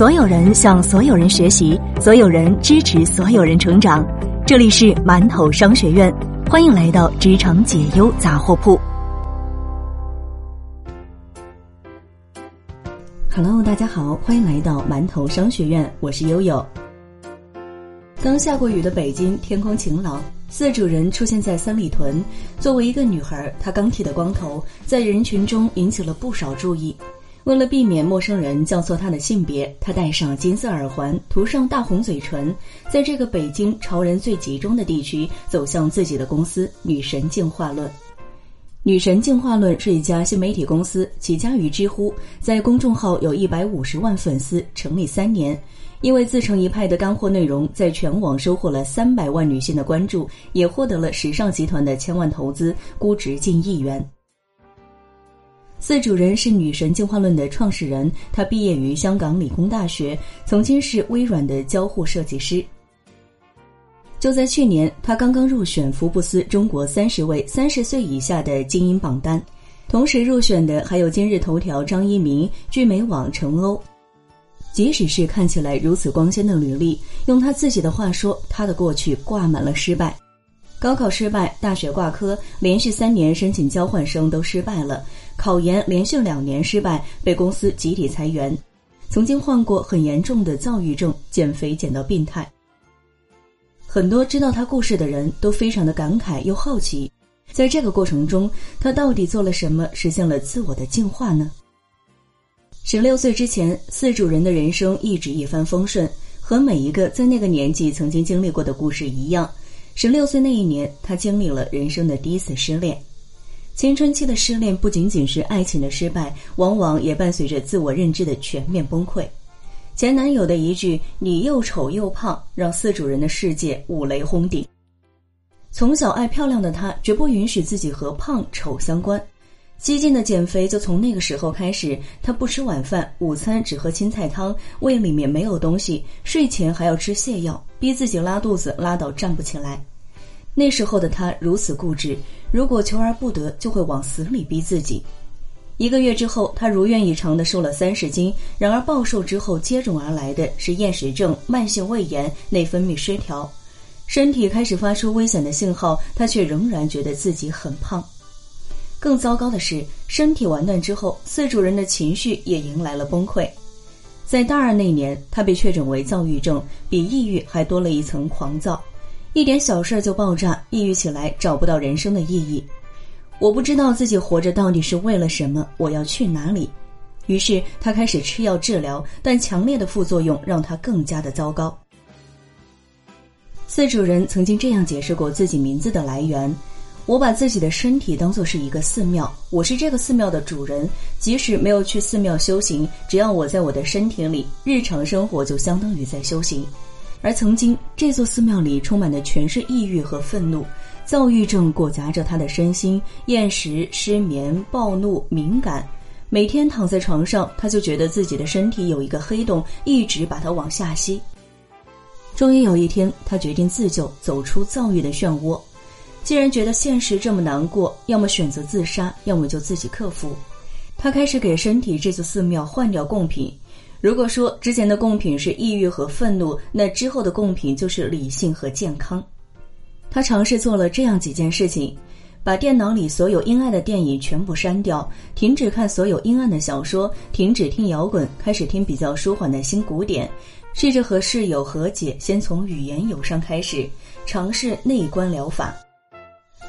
所有人向所有人学习，所有人支持所有人成长。这里是馒头商学院，欢迎来到职场解忧杂货铺。Hello，大家好，欢迎来到馒头商学院，我是悠悠。刚下过雨的北京，天空晴朗，四主人出现在三里屯。作为一个女孩，她刚剃的光头在人群中引起了不少注意。为了避免陌生人叫错她的性别，她戴上金色耳环，涂上大红嘴唇，在这个北京潮人最集中的地区，走向自己的公司“女神进化论”。女神进化论是一家新媒体公司，起家于知乎，在公众号有一百五十万粉丝，成立三年。因为自成一派的干货内容，在全网收获了三百万女性的关注，也获得了时尚集团的千万投资，估值近亿元。四主人是女神进化论的创始人，他毕业于香港理工大学，曾经是微软的交互设计师。就在去年，他刚刚入选福布斯中国三十位三十岁以下的精英榜单，同时入选的还有今日头条张一鸣、聚美网陈欧。即使是看起来如此光鲜的履历，用他自己的话说，他的过去挂满了失败。高考失败，大学挂科，连续三年申请交换生都失败了，考研连续两年失败，被公司集体裁员。曾经患过很严重的躁郁症，减肥减到病态。很多知道他故事的人都非常的感慨又好奇，在这个过程中，他到底做了什么，实现了自我的进化呢？十六岁之前，四主人的人生一直一帆风顺，和每一个在那个年纪曾经经历过的故事一样。十六岁那一年，他经历了人生的第一次失恋。青春期的失恋不仅仅是爱情的失败，往往也伴随着自我认知的全面崩溃。前男友的一句“你又丑又胖”，让四主人的世界五雷轰顶。从小爱漂亮的她，绝不允许自己和胖丑相关。激进的减肥就从那个时候开始。她不吃晚饭，午餐只喝青菜汤，胃里面没有东西，睡前还要吃泻药，逼自己拉肚子，拉到站不起来。那时候的他如此固执，如果求而不得，就会往死里逼自己。一个月之后，他如愿以偿的瘦了三十斤。然而暴瘦之后，接踵而来的是厌食症、慢性胃炎、内分泌失调，身体开始发出危险的信号，他却仍然觉得自己很胖。更糟糕的是，身体完蛋之后，四主人的情绪也迎来了崩溃。在大二那年，他被确诊为躁郁症，比抑郁还多了一层狂躁。一点小事就爆炸，抑郁起来，找不到人生的意义。我不知道自己活着到底是为了什么，我要去哪里？于是他开始吃药治疗，但强烈的副作用让他更加的糟糕。四主人曾经这样解释过自己名字的来源：我把自己的身体当作是一个寺庙，我是这个寺庙的主人。即使没有去寺庙修行，只要我在我的身体里，日常生活就相当于在修行。而曾经，这座寺庙里充满的全是抑郁和愤怒，躁郁症裹挟着他的身心，厌食、失眠、暴怒、敏感，每天躺在床上，他就觉得自己的身体有一个黑洞，一直把他往下吸。终于有一天，他决定自救，走出躁郁的漩涡。既然觉得现实这么难过，要么选择自杀，要么就自己克服。他开始给身体这座寺庙换掉贡品。如果说之前的贡品是抑郁和愤怒，那之后的贡品就是理性和健康。他尝试做了这样几件事情：把电脑里所有阴暗的电影全部删掉，停止看所有阴暗的小说，停止听摇滚，开始听比较舒缓的新古典，试着和室友和解，先从语言友商开始，尝试内观疗法。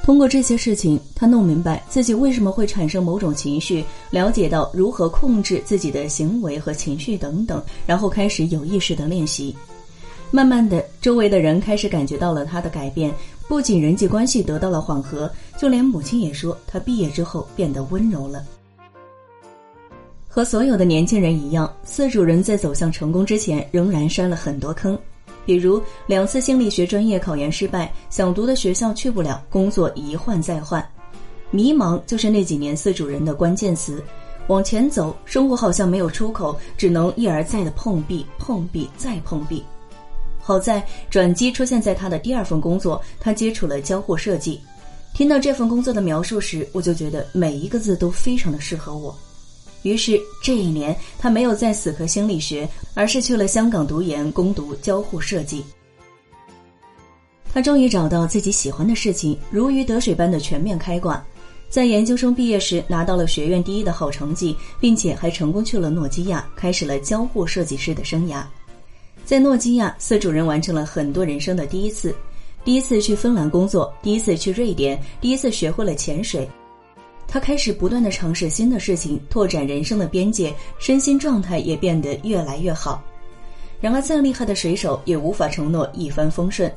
通过这些事情，他弄明白自己为什么会产生某种情绪，了解到如何控制自己的行为和情绪等等，然后开始有意识的练习。慢慢的，周围的人开始感觉到了他的改变，不仅人际关系得到了缓和，就连母亲也说他毕业之后变得温柔了。和所有的年轻人一样，四主人在走向成功之前，仍然摔了很多坑。比如两次心理学专业考研失败，想读的学校去不了，工作一换再换，迷茫就是那几年四主人的关键词。往前走，生活好像没有出口，只能一而再的碰壁、碰壁再碰壁。好在转机出现在他的第二份工作，他接触了交互设计。听到这份工作的描述时，我就觉得每一个字都非常的适合我。于是这一年，他没有在死磕心理学，而是去了香港读研，攻读交互设计。他终于找到自己喜欢的事情，如鱼得水般的全面开挂。在研究生毕业时，拿到了学院第一的好成绩，并且还成功去了诺基亚，开始了交互设计师的生涯。在诺基亚，四主人完成了很多人生的第一次：第一次去芬兰工作，第一次去瑞典，第一次学会了潜水。他开始不断的尝试新的事情，拓展人生的边界，身心状态也变得越来越好。然而，再厉害的水手也无法承诺一帆风顺。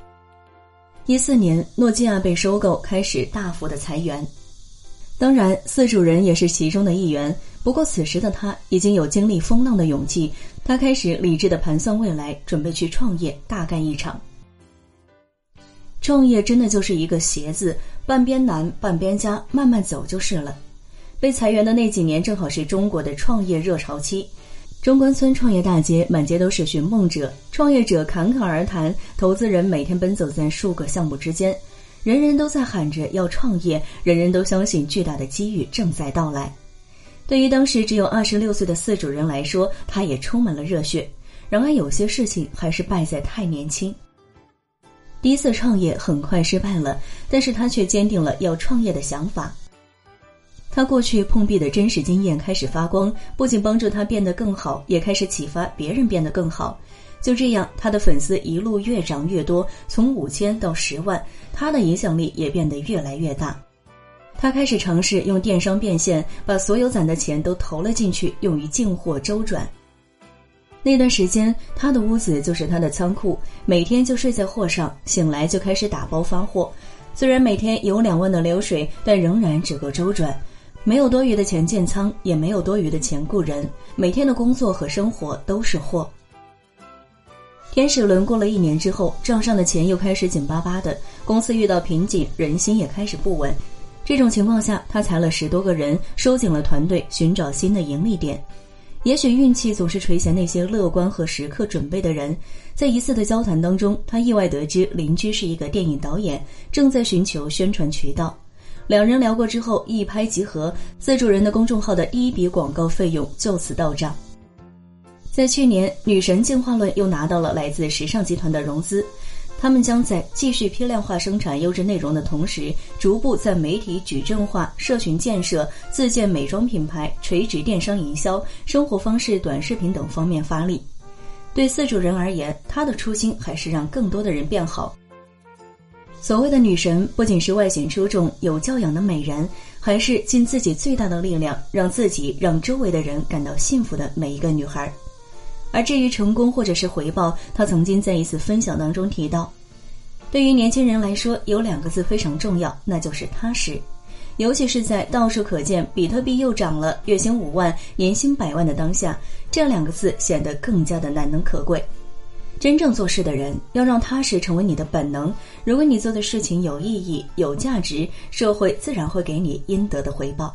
一四年，诺基亚被收购，开始大幅的裁员。当然，四主人也是其中的一员。不过，此时的他已经有经历风浪的勇气。他开始理智的盘算未来，准备去创业，大干一场。创业真的就是一个鞋子，半边难，半边家，慢慢走就是了。被裁员的那几年，正好是中国的创业热潮期。中关村创业大街满街都是寻梦者，创业者侃侃而谈，投资人每天奔走在数个项目之间。人人都在喊着要创业，人人都相信巨大的机遇正在到来。对于当时只有二十六岁的四主人来说，他也充满了热血。然而，有些事情还是败在太年轻。第一次创业很快失败了，但是他却坚定了要创业的想法。他过去碰壁的真实经验开始发光，不仅帮助他变得更好，也开始启发别人变得更好。就这样，他的粉丝一路越涨越多，从五千到十万，他的影响力也变得越来越大。他开始尝试用电商变现，把所有攒的钱都投了进去，用于进货周转。那段时间，他的屋子就是他的仓库，每天就睡在货上，醒来就开始打包发货。虽然每天有两万的流水，但仍然只够周转，没有多余的钱建仓，也没有多余的钱雇人，每天的工作和生活都是货。天使轮过了一年之后，账上的钱又开始紧巴巴的，公司遇到瓶颈，人心也开始不稳。这种情况下，他裁了十多个人，收紧了团队，寻找新的盈利点。也许运气总是垂涎那些乐观和时刻准备的人。在一次的交谈当中，他意外得知邻居是一个电影导演，正在寻求宣传渠道。两人聊过之后，一拍即合，自主人的公众号的第一笔广告费用就此到账。在去年，女神进化论又拿到了来自时尚集团的融资，他们将在继续批量化生产优质内容的同时，逐步在媒体矩阵化、社群建设、自建美妆品牌、垂直电商营销、生活方式短视频等方面发力。对四主人而言，他的初心还是让更多的人变好。所谓的女神，不仅是外显出众、有教养的美人，还是尽自己最大的力量，让自己、让周围的人感到幸福的每一个女孩。而至于成功或者是回报，他曾经在一次分享当中提到，对于年轻人来说，有两个字非常重要，那就是踏实。尤其是在到处可见比特币又涨了，月薪五万、年薪百万的当下，这两个字显得更加的难能可贵。真正做事的人，要让踏实成为你的本能。如果你做的事情有意义、有价值，社会自然会给你应得的回报。